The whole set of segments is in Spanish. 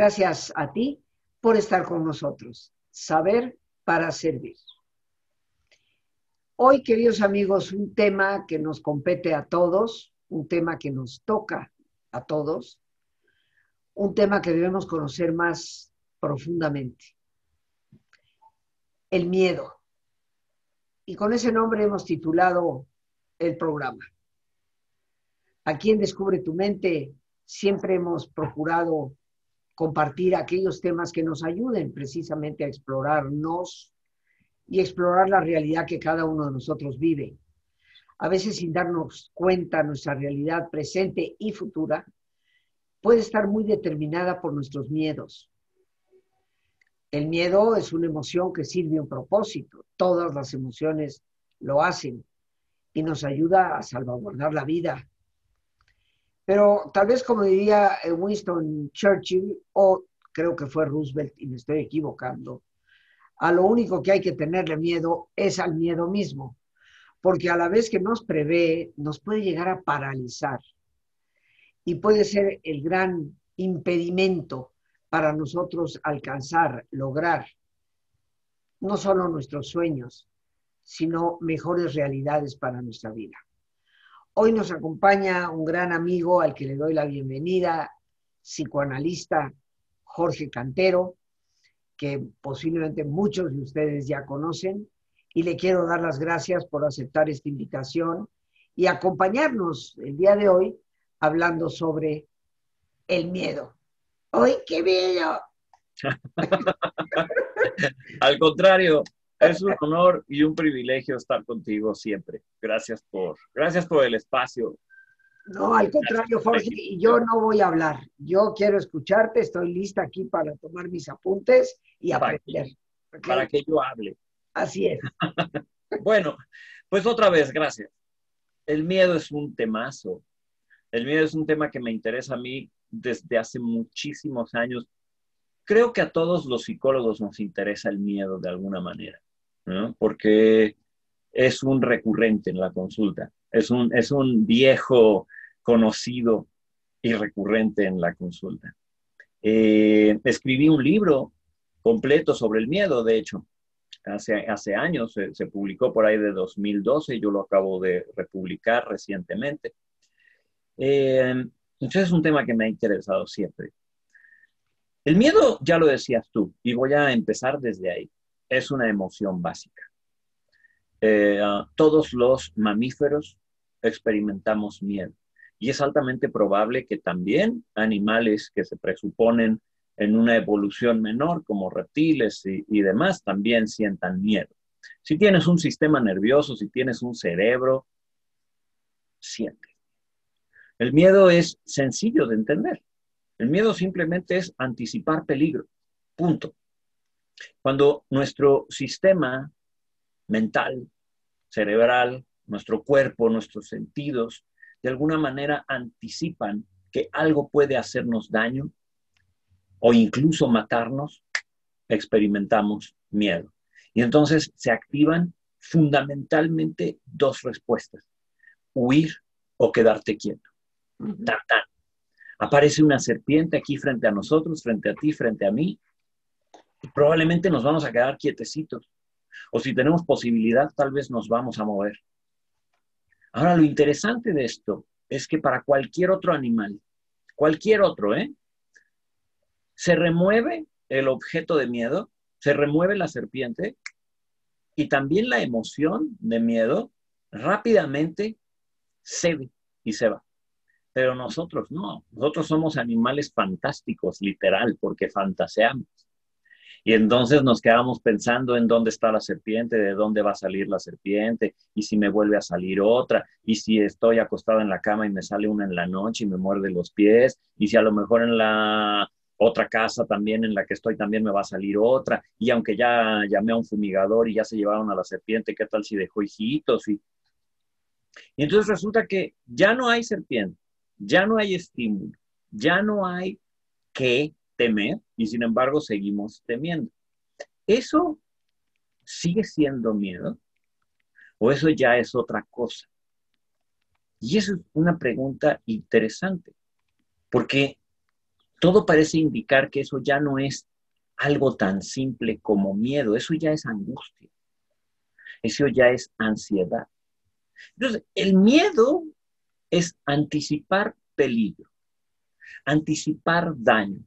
Gracias a ti por estar con nosotros. Saber para servir. Hoy, queridos amigos, un tema que nos compete a todos, un tema que nos toca a todos, un tema que debemos conocer más profundamente. El miedo. Y con ese nombre hemos titulado el programa. Aquí en Descubre tu mente siempre hemos procurado compartir aquellos temas que nos ayuden precisamente a explorarnos y explorar la realidad que cada uno de nosotros vive. A veces sin darnos cuenta nuestra realidad presente y futura puede estar muy determinada por nuestros miedos. El miedo es una emoción que sirve a un propósito. Todas las emociones lo hacen y nos ayuda a salvaguardar la vida. Pero tal vez como diría eh, Winston Churchill, o creo que fue Roosevelt, y me estoy equivocando, a lo único que hay que tenerle miedo es al miedo mismo, porque a la vez que nos prevé, nos puede llegar a paralizar y puede ser el gran impedimento para nosotros alcanzar, lograr no solo nuestros sueños, sino mejores realidades para nuestra vida. Hoy nos acompaña un gran amigo al que le doy la bienvenida, psicoanalista Jorge Cantero, que posiblemente muchos de ustedes ya conocen, y le quiero dar las gracias por aceptar esta invitación y acompañarnos el día de hoy hablando sobre el miedo. ¡Ay, qué miedo! Al contrario, es un honor y un privilegio estar contigo siempre. Gracias por, gracias por el espacio. No, al contrario, Jorge, yo no voy a hablar. Yo quiero escucharte, estoy lista aquí para tomar mis apuntes y aprender. Para que yo hable. Así es. bueno, pues otra vez, gracias. El miedo es un temazo. El miedo es un tema que me interesa a mí desde hace muchísimos años. Creo que a todos los psicólogos nos interesa el miedo de alguna manera, porque es un recurrente en la consulta, es un, es un viejo conocido y recurrente en la consulta. Eh, escribí un libro completo sobre el miedo, de hecho, hace, hace años, se, se, publicó por ahí de 2012, yo lo acabo de republicar recientemente. Eh, entonces es un tema que me ha interesado siempre. El miedo, ya lo decías tú, y voy a empezar desde ahí, es una emoción básica. Eh, todos los mamíferos experimentamos miedo y es altamente probable que también animales que se presuponen en una evolución menor, como reptiles y demás, también sientan miedo. Si tienes un sistema nervioso, si tienes un cerebro, siente. El miedo es sencillo de entender. El miedo simplemente es anticipar peligro. Punto. Cuando nuestro sistema mental, cerebral, nuestro cuerpo, nuestros sentidos, de alguna manera anticipan que algo puede hacernos daño o incluso matarnos, experimentamos miedo. Y entonces se activan fundamentalmente dos respuestas, huir o quedarte quieto. Aparece una serpiente aquí frente a nosotros, frente a ti, frente a mí. Probablemente nos vamos a quedar quietecitos. O si tenemos posibilidad, tal vez nos vamos a mover. Ahora, lo interesante de esto es que para cualquier otro animal, cualquier otro, ¿eh? Se remueve el objeto de miedo, se remueve la serpiente y también la emoción de miedo rápidamente cede y se va. Pero nosotros no, nosotros somos animales fantásticos, literal, porque fantaseamos. Y entonces nos quedamos pensando en dónde está la serpiente, de dónde va a salir la serpiente, y si me vuelve a salir otra, y si estoy acostado en la cama y me sale una en la noche y me muerde los pies, y si a lo mejor en la otra casa también en la que estoy también me va a salir otra, y aunque ya llamé a un fumigador y ya se llevaron a la serpiente, ¿qué tal si dejó hijitos? Y, y entonces resulta que ya no hay serpiente, ya no hay estímulo, ya no hay que temer y sin embargo seguimos temiendo. ¿Eso sigue siendo miedo? ¿O eso ya es otra cosa? Y eso es una pregunta interesante, porque todo parece indicar que eso ya no es algo tan simple como miedo, eso ya es angustia, eso ya es ansiedad. Entonces, el miedo es anticipar peligro, anticipar daño,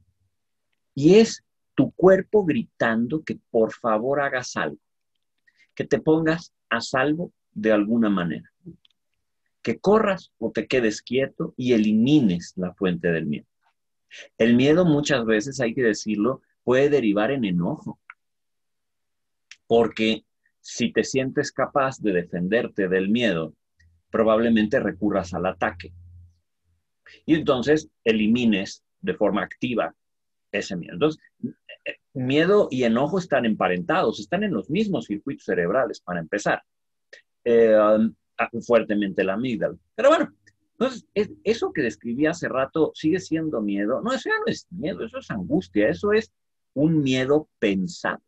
y es tu cuerpo gritando que por favor hagas algo, que te pongas a salvo de alguna manera, que corras o te quedes quieto y elimines la fuente del miedo. El miedo muchas veces, hay que decirlo, puede derivar en enojo, porque si te sientes capaz de defenderte del miedo, probablemente recurras al ataque. Y entonces elimines de forma activa ese miedo. Entonces, miedo y enojo están emparentados, están en los mismos circuitos cerebrales, para empezar. Eh, um, fuertemente la amígdala. Pero bueno, entonces, eso que describí hace rato sigue siendo miedo. No, eso ya no es miedo, eso es angustia, eso es un miedo pensado,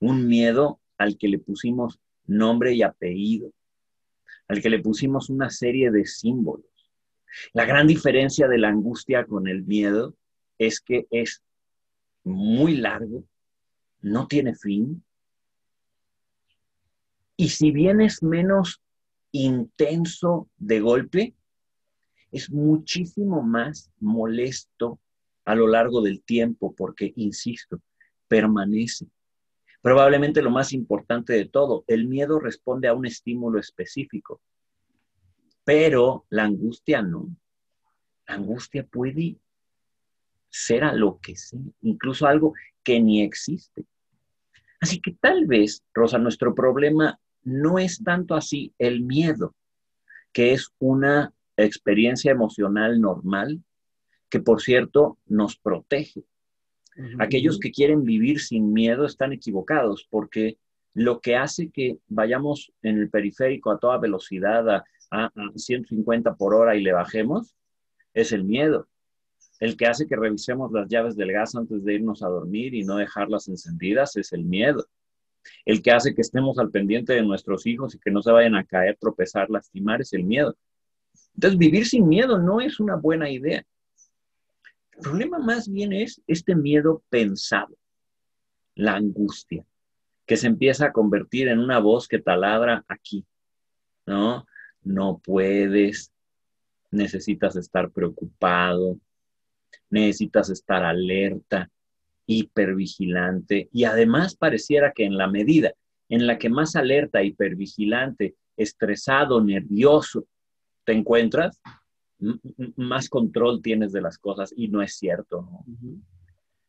un miedo al que le pusimos nombre y apellido, al que le pusimos una serie de símbolos. La gran diferencia de la angustia con el miedo es que es muy largo, no tiene fin, y si bien es menos intenso de golpe, es muchísimo más molesto a lo largo del tiempo porque, insisto, permanece. Probablemente lo más importante de todo, el miedo responde a un estímulo específico, pero la angustia no. La angustia puede ser a lo que sea, incluso algo que ni existe. Así que tal vez, Rosa, nuestro problema no es tanto así el miedo, que es una experiencia emocional normal, que por cierto nos protege. Aquellos que quieren vivir sin miedo están equivocados porque lo que hace que vayamos en el periférico a toda velocidad a, a 150 por hora y le bajemos es el miedo. El que hace que revisemos las llaves del gas antes de irnos a dormir y no dejarlas encendidas es el miedo el que hace que estemos al pendiente de nuestros hijos y que no se vayan a caer, tropezar, lastimar, es el miedo. Entonces, vivir sin miedo no es una buena idea. El problema más bien es este miedo pensado, la angustia, que se empieza a convertir en una voz que taladra aquí, ¿no? No puedes, necesitas estar preocupado, necesitas estar alerta, hipervigilante y además pareciera que en la medida en la que más alerta, hipervigilante, estresado, nervioso te encuentras, más control tienes de las cosas y no es cierto.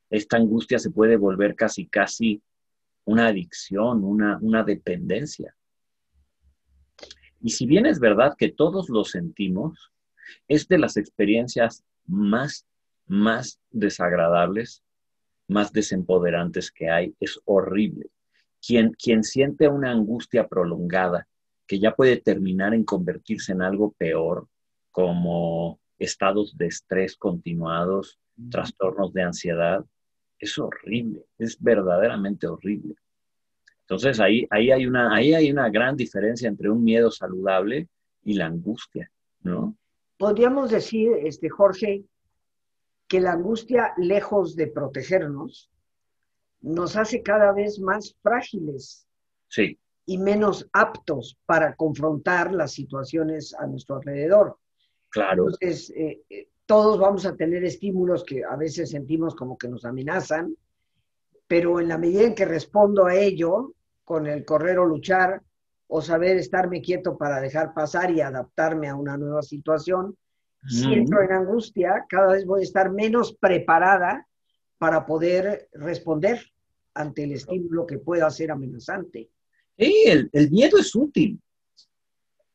Esta angustia se puede volver casi, casi una adicción, una, una dependencia. Y si bien es verdad que todos lo sentimos, es de las experiencias más, más desagradables más desempoderantes que hay. Es horrible. Quien, quien siente una angustia prolongada que ya puede terminar en convertirse en algo peor, como estados de estrés continuados, trastornos de ansiedad, es horrible, es verdaderamente horrible. Entonces ahí, ahí, hay una, ahí hay una gran diferencia entre un miedo saludable y la angustia, ¿no? Podríamos decir, este, Jorge, que la angustia, lejos de protegernos, nos hace cada vez más frágiles sí. y menos aptos para confrontar las situaciones a nuestro alrededor. Claro. Entonces, eh, eh, todos vamos a tener estímulos que a veces sentimos como que nos amenazan, pero en la medida en que respondo a ello, con el correr o luchar, o saber estarme quieto para dejar pasar y adaptarme a una nueva situación, si entro en angustia, cada vez voy a estar menos preparada para poder responder ante el estímulo que pueda ser amenazante. el, el miedo es útil.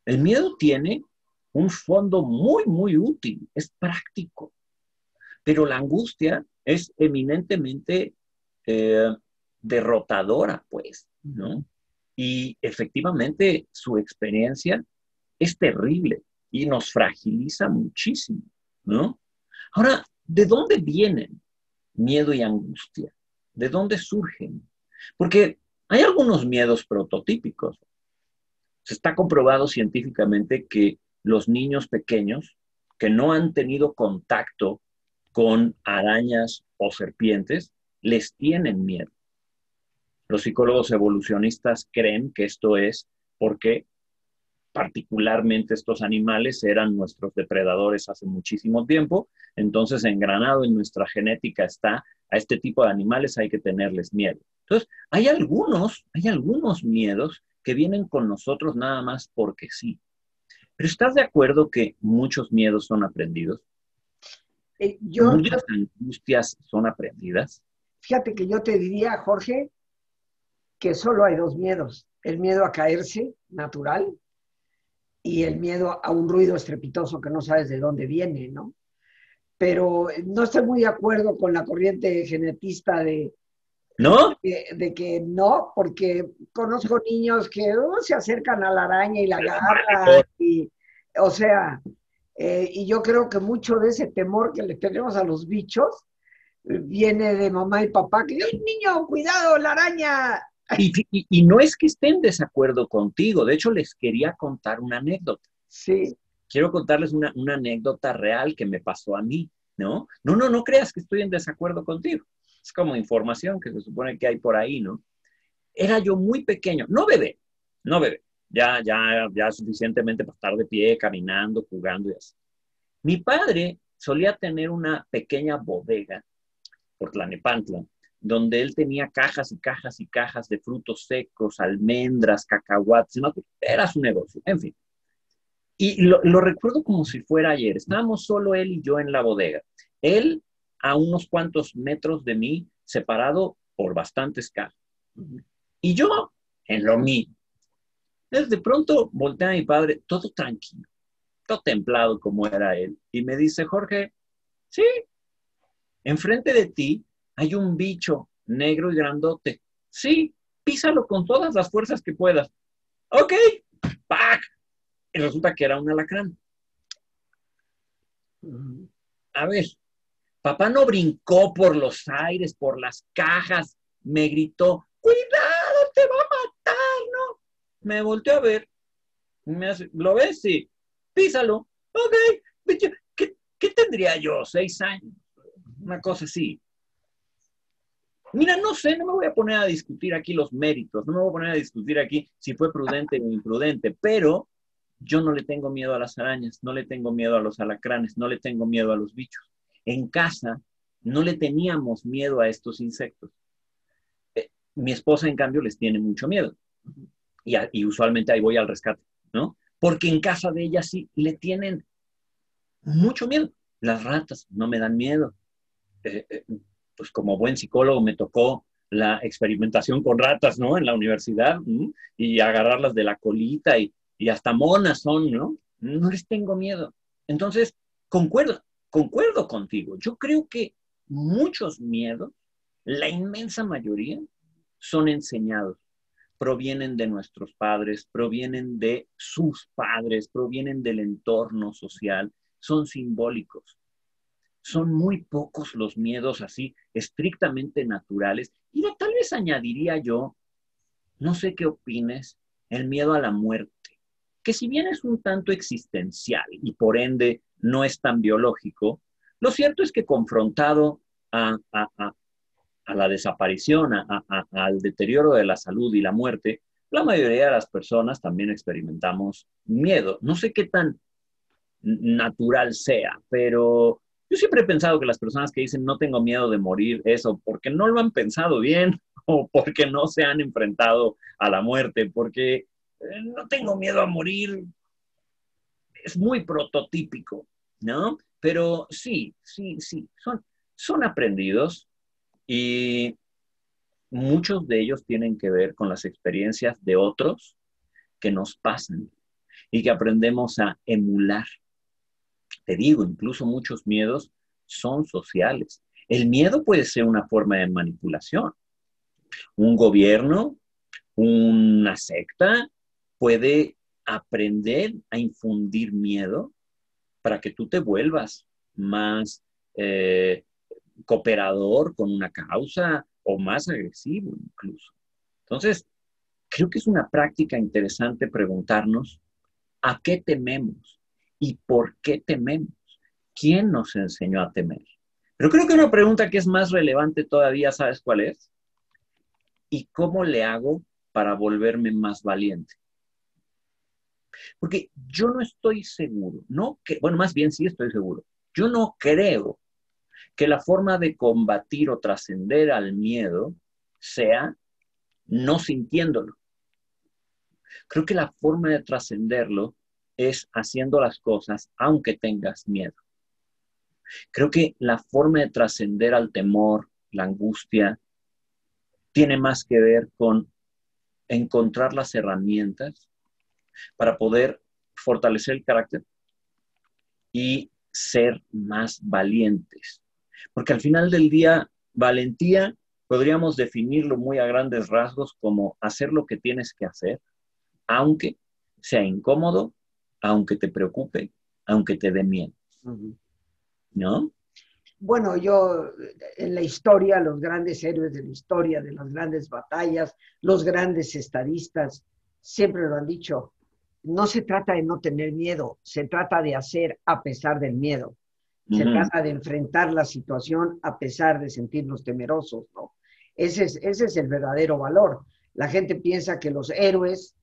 El miedo tiene un fondo muy, muy útil, es práctico. Pero la angustia es eminentemente eh, derrotadora, pues, ¿no? Y efectivamente su experiencia es terrible y nos fragiliza muchísimo, ¿no? Ahora, ¿de dónde vienen miedo y angustia? ¿De dónde surgen? Porque hay algunos miedos prototípicos. Se está comprobado científicamente que los niños pequeños que no han tenido contacto con arañas o serpientes, les tienen miedo. Los psicólogos evolucionistas creen que esto es porque particularmente estos animales eran nuestros depredadores hace muchísimo tiempo, entonces engranado en nuestra genética está a este tipo de animales hay que tenerles miedo. Entonces, hay algunos, hay algunos miedos que vienen con nosotros nada más porque sí. Pero ¿estás de acuerdo que muchos miedos son aprendidos? Eh, yo, Muchas angustias son aprendidas. Fíjate que yo te diría, Jorge, que solo hay dos miedos. El miedo a caerse, natural, y el miedo a un ruido estrepitoso que no sabes de dónde viene, ¿no? Pero no estoy muy de acuerdo con la corriente genetista de, ¿No? de, que no, porque conozco niños que uh, se acercan a la araña y la agarran, y, o sea, eh, y yo creo que mucho de ese temor que le tenemos a los bichos eh, viene de mamá y papá, que, niño, cuidado, la araña! Y, no es que esté en desacuerdo contigo, de hecho les quería contar una anécdota. Sí. Quiero contarles una, una anécdota real que me pasó a mí, ¿no? No, no, no creas que estoy en desacuerdo contigo. Es como información que se supone que hay por ahí, ¿no? Era yo muy pequeño, no bebé, no bebé, ya, ya, ya suficientemente para estar de pie, caminando, jugando y así. Mi padre solía tener una pequeña bodega por Tlanepantla, donde él tenía cajas y cajas y cajas de frutos secos, almendras, cacahuates, era su negocio, en fin. Y lo, recuerdo como si fuera ayer. Estábamos solo él y yo en la bodega. Él a unos cuantos metros de mí, separado por bastantes cajas. Y yo en lo mío. Desde pronto voltea a mi padre, todo tranquilo, todo templado como era él, y me dice, Jorge, sí, enfrente de ti hay un bicho negro y grandote. Sí, písalo con todas las fuerzas que puedas. Ok, ¡pac! Y resulta que era un alacrán. A ver, papá no brincó por los aires, por las cajas, me gritó, cuidado, te va a matar, ¿no? Me volteó a ver, me hace, ¿lo ves? Sí, písalo. Ok, ¿qué, qué tendría yo? Seis años, una cosa así. Mira, no sé, no me voy a poner a discutir aquí los méritos, no me voy a poner a discutir aquí si fue prudente o imprudente, pero yo no le tengo miedo a las arañas, no le tengo miedo a los alacranes, no le tengo miedo a los bichos. En casa no le teníamos miedo a estos insectos. Eh, mi esposa, en cambio, les tiene mucho miedo. Y, usualmente ahí voy al rescate, ¿no? Porque en casa de ella sí le tienen mucho miedo. Las ratas no me dan miedo. Eh, eh, pues como buen psicólogo me tocó la experimentación con ratas, ¿no? En la universidad, y agarrarlas de la colita y, hasta monas son, ¿no? No les tengo miedo. Entonces, concuerdo, concuerdo contigo. Yo creo que muchos miedos, la inmensa mayoría, son enseñados, provienen de nuestros padres, provienen de sus padres, provienen del entorno social, son simbólicos son muy pocos los miedos así, estrictamente naturales. Y tal vez añadiría yo, no sé qué opines, el miedo a la muerte, que si bien es un tanto existencial y por ende no es tan biológico, lo cierto es que confrontado a, la desaparición, al deterioro de la salud y la muerte, la mayoría de las personas también experimentamos miedo. No sé qué tan natural sea, pero yo siempre he pensado que las personas que dicen no tengo miedo de morir, eso, porque no lo han pensado bien o porque no se han enfrentado a la muerte, porque eh, no tengo miedo a morir, es muy prototípico, ¿no? Pero sí, sí, sí, son, son aprendidos y muchos de ellos tienen que ver con las experiencias de otros que nos pasan y que aprendemos a emular te digo, incluso muchos miedos son sociales. El miedo puede ser una forma de manipulación. Un gobierno, una secta puede aprender a infundir miedo para que tú te vuelvas más eh, cooperador con una causa o más agresivo incluso. Entonces, creo que es una práctica interesante preguntarnos a qué tememos ¿Y por qué tememos? ¿Quién nos enseñó a temer? Pero creo que una pregunta que es más relevante todavía, ¿sabes cuál es? ¿Y cómo le hago para volverme más valiente? Porque yo no estoy seguro, no que, bueno, más bien sí estoy seguro. Yo no creo que la forma de combatir o trascender al miedo sea no sintiéndolo. Creo que la forma de trascenderlo es haciendo las cosas aunque tengas miedo. Creo que la forma de trascender al temor, la angustia, tiene más que ver con encontrar las herramientas para poder fortalecer el carácter y ser más valientes. Porque al final del día, valentía podríamos definirlo muy a grandes rasgos como hacer lo que tienes que hacer, aunque sea incómodo, aunque te preocupe, aunque te dé miedo. ¿No? Bueno, yo en la historia, los grandes héroes de la historia, de las grandes batallas, los grandes estadistas, siempre lo han dicho, no se trata de no tener miedo, se trata de hacer a pesar del miedo. Se trata de enfrentar la situación a pesar de sentirnos temerosos, ¿no? Ese es, ese es el verdadero valor. La gente piensa que los héroes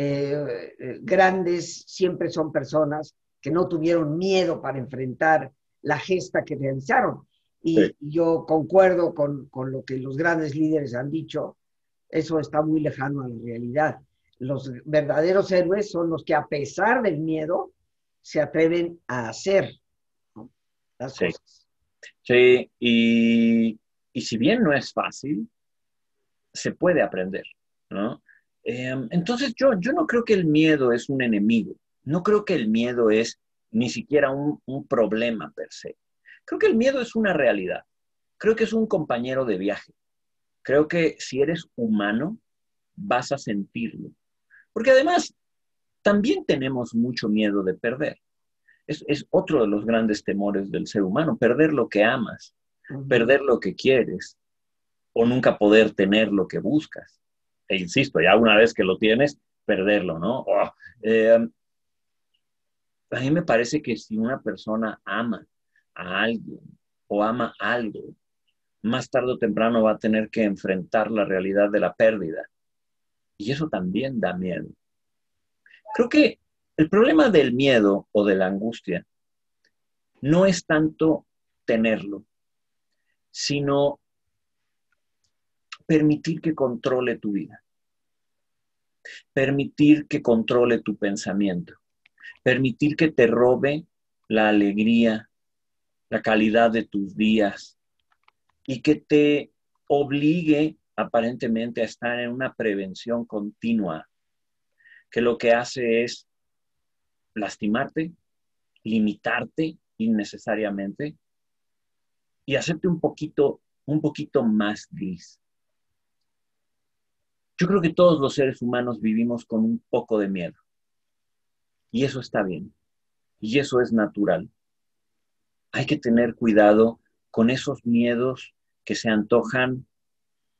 eh, grandes siempre son personas que no tuvieron miedo para enfrentar la gesta que realizaron. Y yo concuerdo con, con, lo que los grandes líderes han dicho, eso está muy lejano a la realidad. Los verdaderos héroes son los que a pesar del miedo se atreven a hacer las sí. cosas. Sí, y, y, si bien no es fácil, se puede aprender, ¿no? Eh, entonces yo, yo no creo que el miedo es un enemigo, no creo que el miedo es ni siquiera un, un problema per se. Creo que el miedo es una realidad, creo que es un compañero de viaje, creo que si eres humano vas a sentirlo, porque además también tenemos mucho miedo de perder es, otro de los grandes temores del ser humano, perder lo que amas, perder lo que quieres o nunca poder tener lo que buscas. E insisto, ya una vez que lo tienes, perderlo, ¿no? Oh, em, a mí me parece que si una persona ama a alguien o ama algo, más tarde o temprano va a tener que enfrentar la realidad de la pérdida. Y eso también da miedo. Creo que el problema del miedo o de la angustia no es tanto tenerlo, sino permitir que controle tu vida, permitir que controle tu pensamiento, permitir que te robe la alegría, la calidad de tus días. Y que te obligue aparentemente a estar en una prevención continua, que lo que hace es lastimarte, limitarte innecesariamente y hacerte un poquito, un poquito más gris. Yo creo que todos los seres humanos vivimos con un poco de miedo. Y eso está bien. Y eso es natural. Hay que tener cuidado con esos miedos que se antojan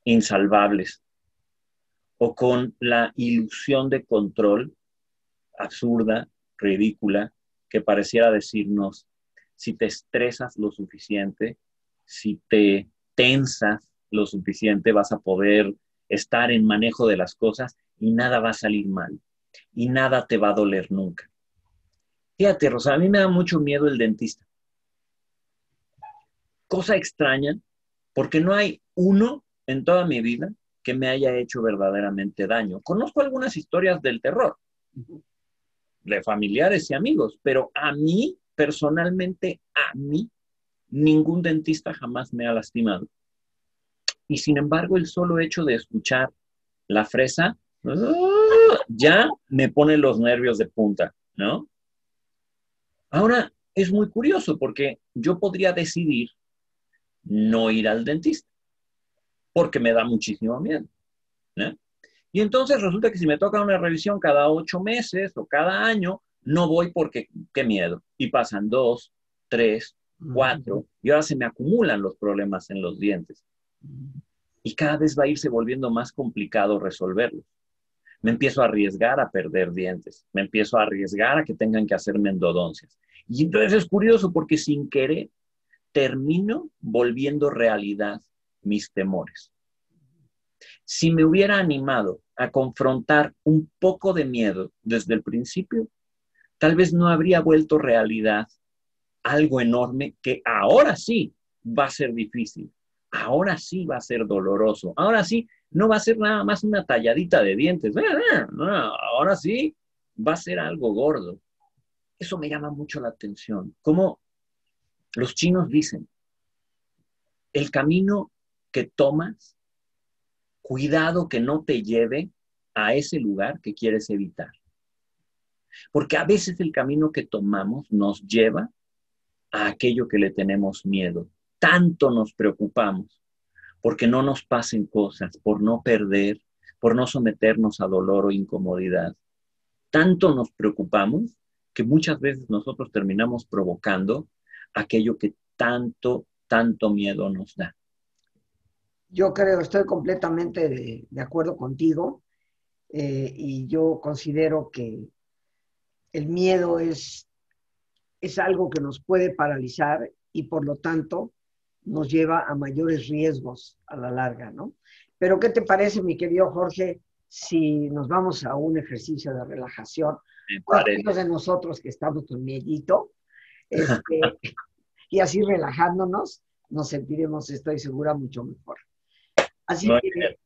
insalvables o con la ilusión de control absurda ridícula que pareciera decirnos, si te estresas lo suficiente, si te tensas lo suficiente, vas a poder estar en manejo de las cosas y nada va a salir mal y nada te va a doler nunca. Fíjate, Rosa, a mí me da mucho miedo el dentista. Cosa extraña, porque no hay uno en toda mi vida que me haya hecho verdaderamente daño. Conozco algunas historias del terror, de familiares y amigos, pero a mí, personalmente, a mí, ningún dentista jamás me ha lastimado. Y sin embargo, el solo hecho de escuchar la fresa ¡ah! ya me pone los nervios de punta, ¿no? Ahora, es muy curioso porque yo podría decidir no ir al dentista porque me da muchísimo miedo. ¿no? Y entonces resulta que si me toca una revisión cada ocho meses o cada año, no voy porque qué miedo. Y pasan dos, tres, cuatro, y ahora se me acumulan los problemas en los dientes. Y cada vez va a irse volviendo más complicado resolverlos. Me empiezo a arriesgar a perder dientes, me empiezo a arriesgar a que tengan que hacerme endodoncias. Y entonces es curioso porque sin querer termino volviendo realidad mis temores. Si me hubiera animado a confrontar un poco de miedo desde el principio, tal vez no habría vuelto realidad algo enorme que ahora sí va a ser difícil, ahora sí va a ser doloroso, ahora sí no va a ser nada más una talladita de dientes, ahora sí va a ser algo gordo. Eso me llama mucho la atención. Como los chinos dicen, el camino que tomas, cuidado que no te lleve a ese lugar que quieres evitar. Porque a veces el camino que tomamos nos lleva a aquello que le tenemos miedo. Tanto nos preocupamos porque no nos pasen cosas, por no perder, por no someternos a dolor o incomodidad. Tanto nos preocupamos que muchas veces nosotros terminamos provocando aquello que tanto, tanto miedo nos da. Yo creo, estoy completamente de, acuerdo contigo eh, y yo considero que el miedo es, es algo que nos puede paralizar y por lo tanto nos lleva a mayores riesgos a la larga, ¿no? Pero ¿qué te parece, mi querido Jorge, si nos vamos a un ejercicio de relajación? Aquellos de nosotros que estamos con miedito, este, y así relajándonos, nos sentiremos, estoy segura, mucho mejor. Así que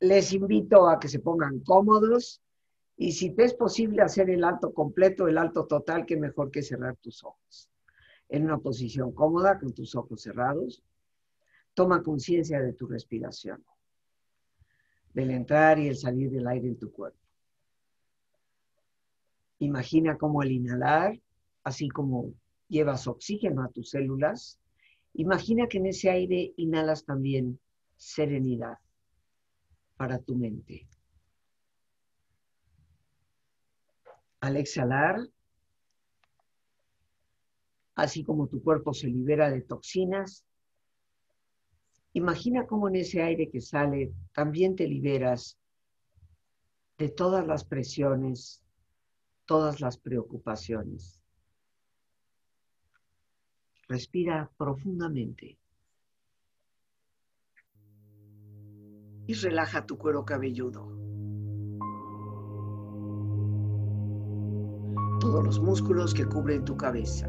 les invito a que se pongan cómodos y si te es posible hacer el alto completo, el alto total, que mejor que cerrar tus ojos en una posición cómoda con tus ojos cerrados. Toma conciencia de tu respiración, del entrar y el salir del aire en tu cuerpo. Imagina cómo al inhalar, así como llevas oxígeno a tus células, imagina que en ese aire inhalas también serenidad para tu mente. Al exhalar, así como tu cuerpo se libera de toxinas, imagina cómo en ese aire que sale también te liberas de todas las presiones, todas las preocupaciones. Respira profundamente. Y relaja tu cuero cabelludo. Todos los músculos que cubren tu cabeza.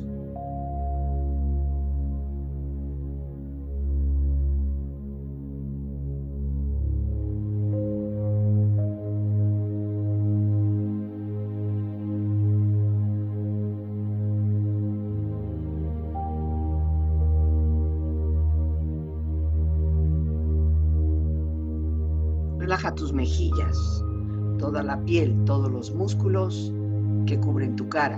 Piel, todos los músculos que cubren tu cara.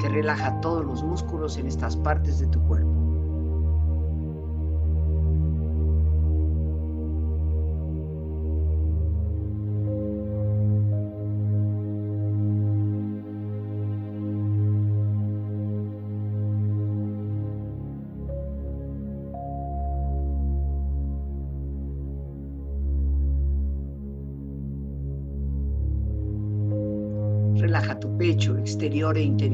que relaja todos los músculos en estas partes de tu cuerpo. Relaja tu pecho exterior e interior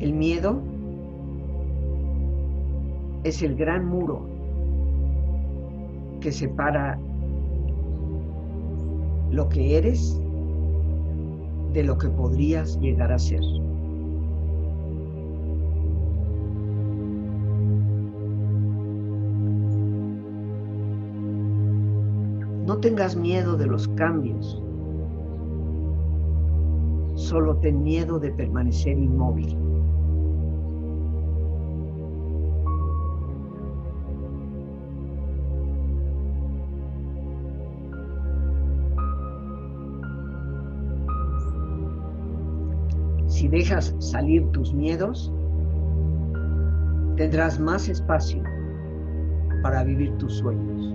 El miedo es el gran muro que separa lo que eres de lo que podrías llegar a ser. No tengas miedo de los cambios, solo ten miedo de permanecer inmóvil. Si dejas salir tus miedos, tendrás más espacio para vivir tus sueños.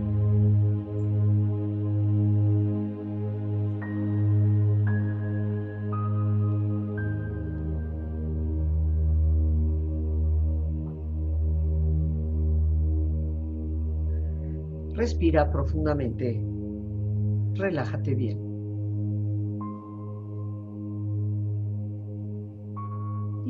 Respira profundamente. Relájate bien.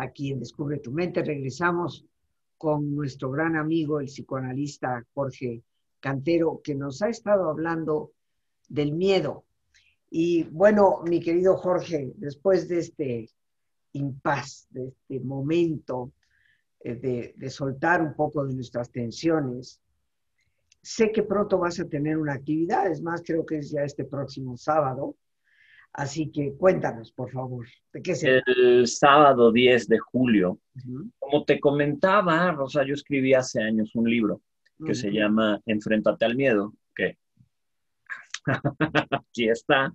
aquí en Descubre tu Mente. Regresamos con nuestro gran amigo, el psicoanalista Jorge Cantero, que nos ha estado hablando del miedo. Y bueno, mi querido Jorge, después de este impas, de este momento eh, de, de soltar un poco de nuestras tensiones, sé que pronto vas a tener una actividad, es más, creo que es ya este próximo sábado, Así que cuéntanos, por favor, ¿de qué se El sábado 10 de julio, como te comentaba, Rosa, yo escribí hace años un libro que se llama Enfréntate al miedo, que aquí está.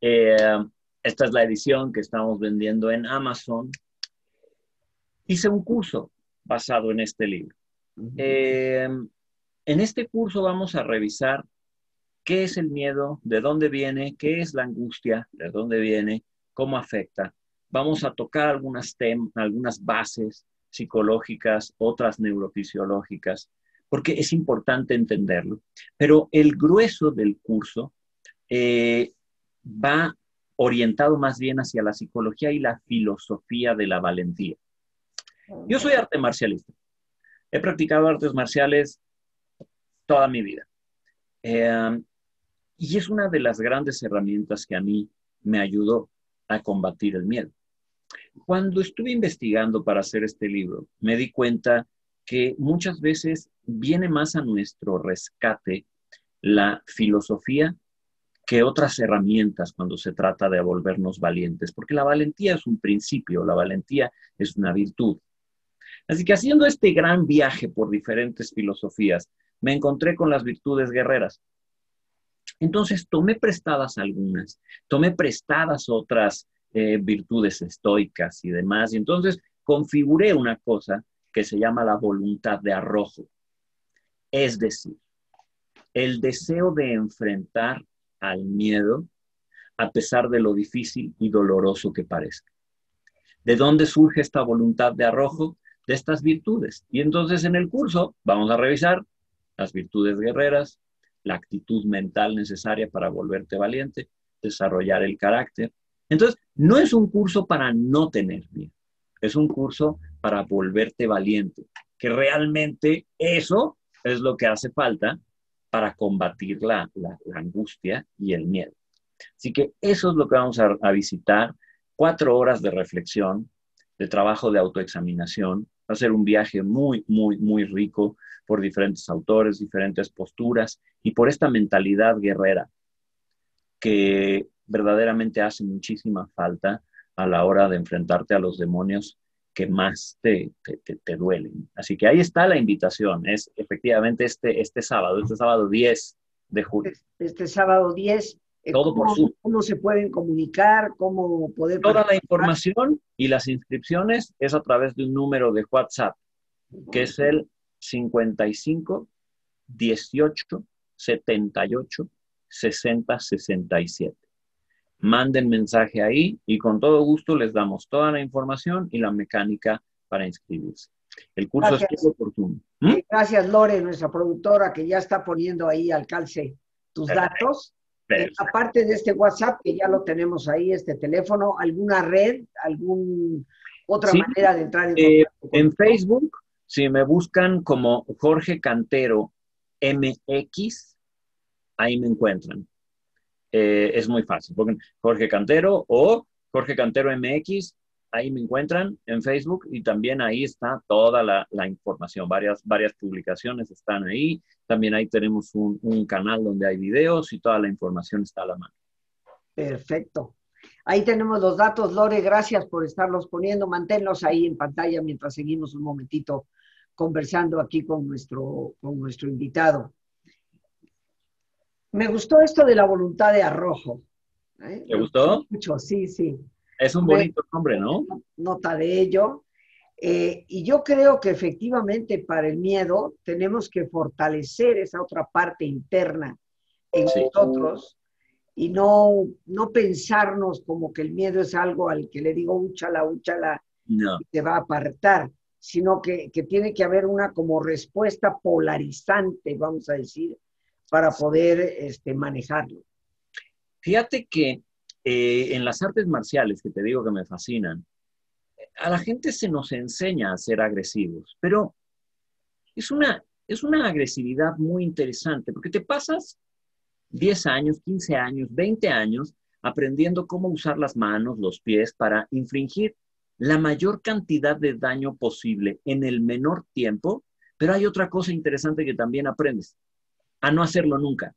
Eh, esta es la edición que estamos vendiendo en Amazon. hice un curso basado en este libro. Eh, en este curso vamos a revisar qué es el miedo, de dónde viene, qué es la angustia, de dónde viene, cómo afecta. Vamos a tocar algunas, algunas bases psicológicas, otras neurofisiológicas, porque es importante entenderlo. Pero el grueso del curso eh, va orientado más bien hacia la psicología y la filosofía de la valentía. Yo soy arte marcialista. He practicado artes marciales toda mi vida. Eh, y es una de las grandes herramientas que a mí me ayudó a combatir el miedo. Cuando estuve investigando para hacer este libro, me di cuenta que muchas veces viene más a nuestro rescate la filosofía que otras herramientas cuando se trata de volvernos valientes, porque la valentía es un principio, la valentía es una virtud. Así que haciendo este gran viaje por diferentes filosofías, me encontré con las virtudes guerreras. Entonces tomé prestadas algunas, tomé prestadas otras eh, virtudes estoicas y demás, y entonces configuré una cosa que se llama la voluntad de arrojo. Es decir, el deseo de enfrentar al miedo a pesar de lo difícil y doloroso que parezca. ¿De dónde surge esta voluntad de arrojo? De estas virtudes. Y entonces en el curso vamos a revisar las virtudes guerreras, la actitud mental necesaria para volverte valiente, desarrollar el carácter. Entonces, no es un curso para no tener miedo, es un curso para volverte valiente, que realmente eso es lo que hace falta para combatir la, angustia y el miedo. Así que eso es lo que vamos a, a visitar, cuatro horas de reflexión, de trabajo de autoexaminación. Va a ser un viaje muy, muy, muy rico por diferentes autores, diferentes posturas y por esta mentalidad guerrera que verdaderamente hace muchísima falta a la hora de enfrentarte a los demonios que más te, te, duelen. Así que ahí está la invitación, es efectivamente este, este sábado, este sábado 10 de julio. Este, este sábado 10. Eh, Todo ¿cómo, por Zoom. ¿Cómo se pueden comunicar? ¿Cómo poder...? Toda la información y las inscripciones es a través de un número de WhatsApp, que es el 55 18 78 60 67 manden mensaje ahí y con todo gusto les damos toda la información y la mecánica para inscribirse. El curso es todo oportuno. ¿Mm? Gracias, Lore, nuestra productora, que ya está poniendo ahí al calce tus datos. Aparte de este WhatsApp, que ya lo tenemos ahí, este teléfono, ¿alguna red, alguna otra manera de entrar en eh, En Facebook, si me buscan como Jorge Cantero MX, ahí me encuentran. Eh, es muy fácil. Jorge Cantero o Jorge Cantero MX, ahí me encuentran en Facebook y también ahí está toda la, información. Varias, varias publicaciones están ahí. También ahí tenemos un, un, canal donde hay videos y toda la información está a la mano. Perfecto. Ahí tenemos los datos, Lore, gracias por estarlos poniendo. Manténlos ahí en pantalla mientras seguimos un momentito conversando aquí con nuestro, con nuestro invitado. Me gustó esto de la voluntad de arrojo. ¿eh? ¿Te gustó? Mucho, sí, sí. Es un bonito nombre, ¿no? Nota de ello. Eh, y yo creo que efectivamente para el miedo tenemos que fortalecer esa otra parte interna en nosotros y no, no pensarnos como que el miedo es algo al que le digo úchala, úchala no. y te va a apartar, sino que, que tiene que haber una como respuesta polarizante, vamos a decir, para poder este, manejarlo. Fíjate que eh, en las artes marciales, que te digo que me fascinan, a la gente se nos enseña a ser agresivos, pero es una, es una agresividad muy interesante, porque te pasas 10 años, 15 años, 20 años aprendiendo cómo usar las manos, los pies para infringir la mayor cantidad de daño posible en el menor tiempo, pero hay otra cosa interesante que también aprendes a no hacerlo nunca.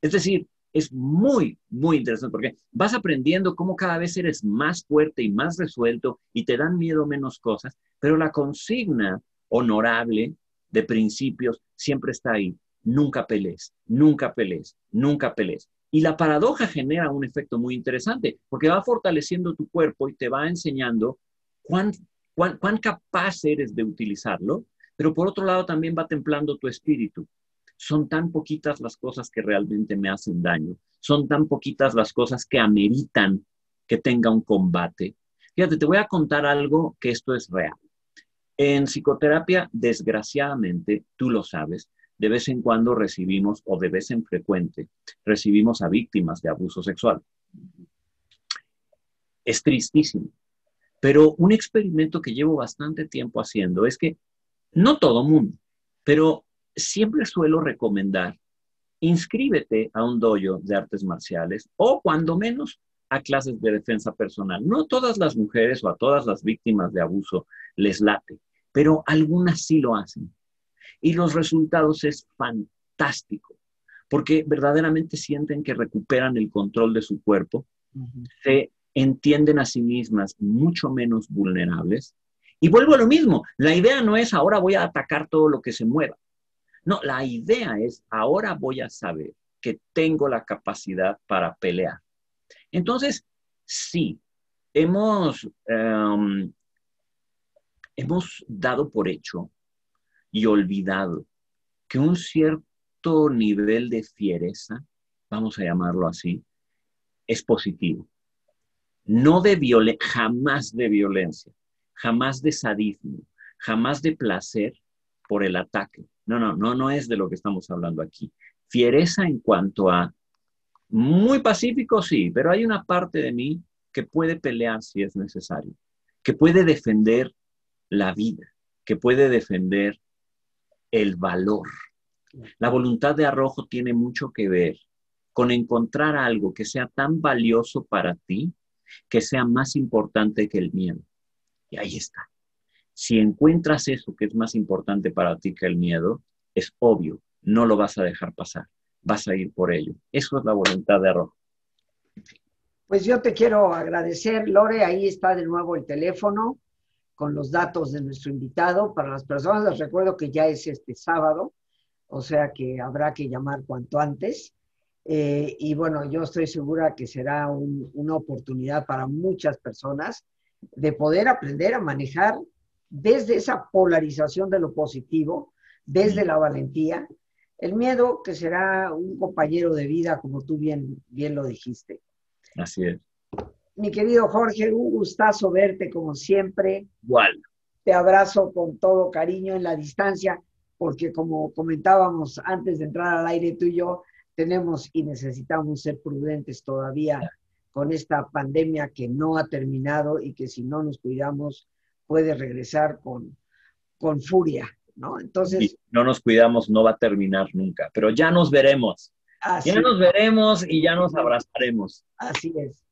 Es decir, es muy, muy interesante porque vas aprendiendo cómo cada vez eres más fuerte y más resuelto y te dan miedo menos cosas, pero la consigna honorable de principios siempre está ahí. Nunca pelees, nunca pelees, nunca pelees. Y la paradoja genera un efecto muy interesante porque va fortaleciendo tu cuerpo y te va enseñando cuán cuán, cuán capaz eres de utilizarlo, pero por otro lado también va templando tu espíritu. Son tan poquitas las cosas que realmente me hacen daño, son tan poquitas las cosas que ameritan que tenga un combate. Fíjate, te voy a contar algo que esto es real. En psicoterapia, desgraciadamente, tú lo sabes, de vez en cuando recibimos, o de vez en frecuente, recibimos a víctimas de abuso sexual. Es tristísimo. Pero un experimento que llevo bastante tiempo haciendo es que no todo mundo, pero siempre suelo recomendar, inscríbete a un dojo de artes marciales o cuando menos a clases de defensa personal. No todas las mujeres o a todas las víctimas de abuso les late, pero algunas sí lo hacen. Y los resultados es fantástico, porque verdaderamente sienten que recuperan el control de su cuerpo, se entienden a sí mismas mucho menos vulnerables. Y vuelvo a lo mismo, la idea no es ahora voy a atacar todo lo que se mueva. No, la idea es ahora voy a saber que tengo la capacidad para pelear. Entonces, sí, hemos, em, hemos dado por hecho y olvidado que un cierto nivel de fiereza, vamos a llamarlo así, es positivo no de violencia, jamás de violencia, jamás de sadismo, jamás de placer por el ataque. No, no, no, no es de lo que estamos hablando aquí. Fiereza en cuanto a muy pacífico, sí, pero hay una parte de mí que puede pelear si es necesario, que puede defender la vida, que puede defender el valor. La voluntad de arrojo tiene mucho que ver con encontrar algo que sea tan valioso para ti que sea más importante que el miedo. Y ahí está. Si encuentras eso que es más importante para ti que el miedo, es obvio, no lo vas a dejar pasar, vas a ir por ello. Eso es la voluntad de Arrojo. Pues yo te quiero agradecer, Lore, ahí está de nuevo el teléfono con los datos de nuestro invitado. Para las personas les recuerdo que ya es este sábado, o sea que habrá que llamar cuanto antes. Eh, y bueno, yo estoy segura que será una oportunidad para muchas personas de poder aprender a manejar desde esa polarización de lo positivo, desde la valentía, el miedo que será un compañero de vida, como tú bien, bien lo dijiste. Así es. Mi querido Jorge, un gustazo verte como siempre. Igual. Te abrazo con todo cariño en la distancia, porque como comentábamos antes de entrar al aire tú y yo, tenemos y necesitamos ser prudentes todavía con esta pandemia que no ha terminado y que si no nos cuidamos puede regresar con, con furia, ¿no? Entonces... no nos cuidamos, no va a terminar nunca, pero ya nos veremos. ya nos veremos y ya nos abrazaremos. Así es.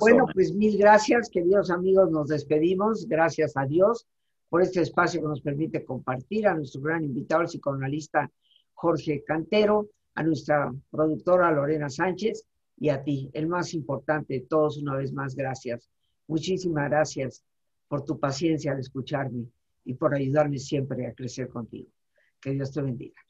Bueno, pues mil gracias, queridos amigos, nos despedimos. Gracias a Dios por este espacio que nos permite compartir a nuestro gran invitado, el psicoanalista Jorge Cantero a nuestra productora Lorena Sánchez y a ti, el más importante de todos, una vez más, gracias. Muchísimas gracias por tu paciencia al escucharme y por ayudarme siempre a crecer contigo. Que Dios te bendiga.